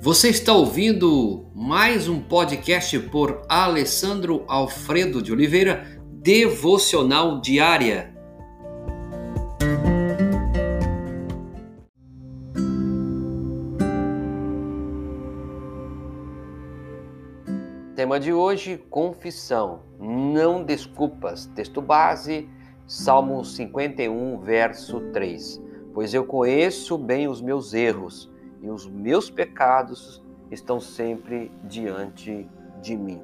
Você está ouvindo mais um podcast por Alessandro Alfredo de Oliveira, Devocional Diária. Tema de hoje: confissão, não desculpas. Texto base, Salmo 51, verso 3. Pois eu conheço bem os meus erros e os meus pecados estão sempre diante de mim.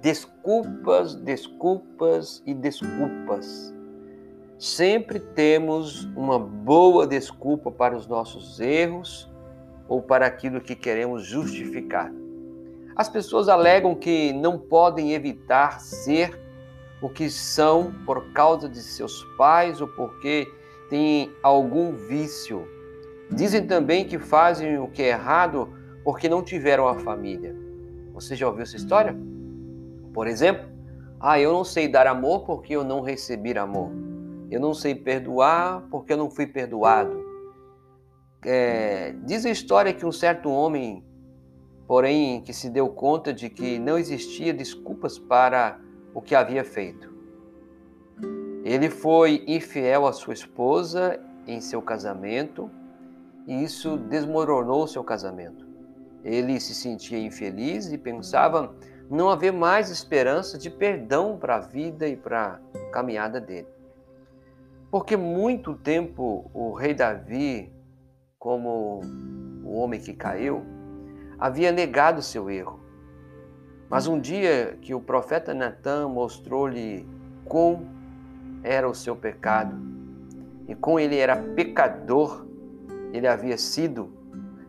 Desculpas, desculpas e desculpas. Sempre temos uma boa desculpa para os nossos erros ou para aquilo que queremos justificar. As pessoas alegam que não podem evitar ser o que são por causa de seus pais ou porque têm algum vício. Dizem também que fazem o que é errado porque não tiveram a família. Você já ouviu essa história? Por exemplo, ah, eu não sei dar amor porque eu não recebi amor. Eu não sei perdoar porque eu não fui perdoado. É, diz a história que um certo homem porém que se deu conta de que não existia desculpas para o que havia feito. Ele foi infiel à sua esposa em seu casamento e isso desmoronou seu casamento. Ele se sentia infeliz e pensava não haver mais esperança de perdão para a vida e para a caminhada dele. Porque muito tempo o rei Davi, como o homem que caiu, havia negado seu erro. Mas um dia que o profeta Natan mostrou-lhe como era o seu pecado e como ele era pecador, ele havia sido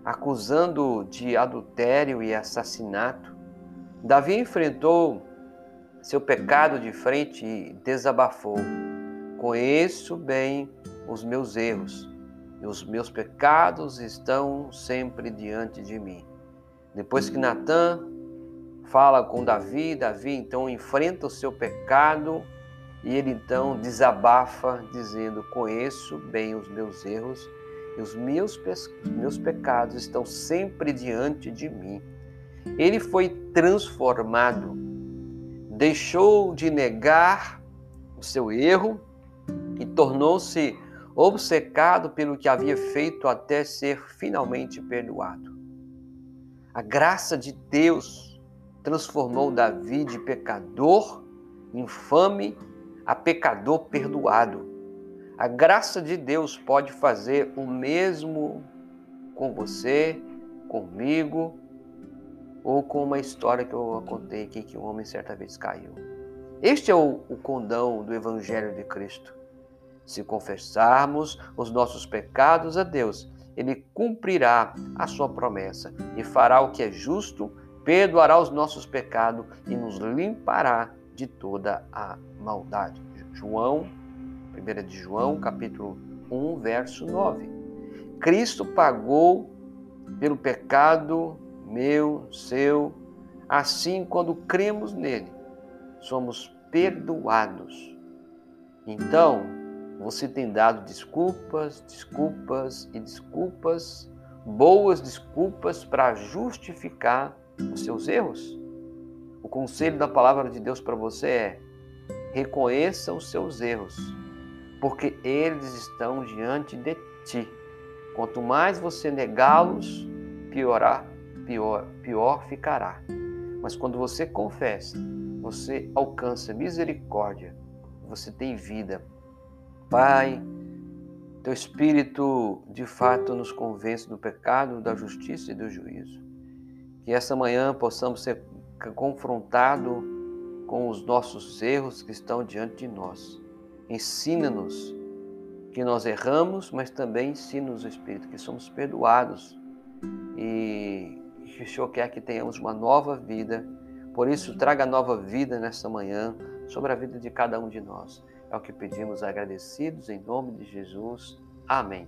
acusando de adultério e assassinato, Davi enfrentou seu pecado de frente e desabafou: Conheço bem os meus erros e os meus pecados estão sempre diante de mim. Depois que Natan fala com Davi, Davi então enfrenta o seu pecado e ele então desabafa, dizendo: Conheço bem os meus erros e os meus, meus pecados estão sempre diante de mim. Ele foi transformado, deixou de negar o seu erro e tornou-se obcecado pelo que havia feito até ser finalmente perdoado. A graça de Deus transformou Davi de pecador infame a pecador perdoado. A graça de Deus pode fazer o mesmo com você, comigo, ou com uma história que eu contei aqui que um homem certa vez caiu. Este é o, o condão do Evangelho de Cristo. Se confessarmos os nossos pecados a Deus, ele cumprirá a sua promessa e fará o que é justo, perdoará os nossos pecados e nos limpará de toda a maldade. João, 1 de João, capítulo 1, verso 9. Cristo pagou pelo pecado meu, seu, assim quando cremos nele, somos perdoados. Então, você tem dado desculpas, desculpas e desculpas, boas desculpas para justificar os seus erros? O conselho da palavra de Deus para você é: reconheça os seus erros, porque eles estão diante de ti. Quanto mais você negá-los, piorar, pior, pior ficará. Mas quando você confessa, você alcança misericórdia, você tem vida Pai, teu Espírito de fato nos convence do pecado, da justiça e do juízo. Que essa manhã possamos ser confrontados com os nossos erros que estão diante de nós. Ensina-nos que nós erramos, mas também ensina-nos, Espírito, que somos perdoados e que o Senhor quer que tenhamos uma nova vida. Por isso, traga nova vida nessa manhã sobre a vida de cada um de nós. É o que pedimos agradecidos em nome de Jesus. Amém.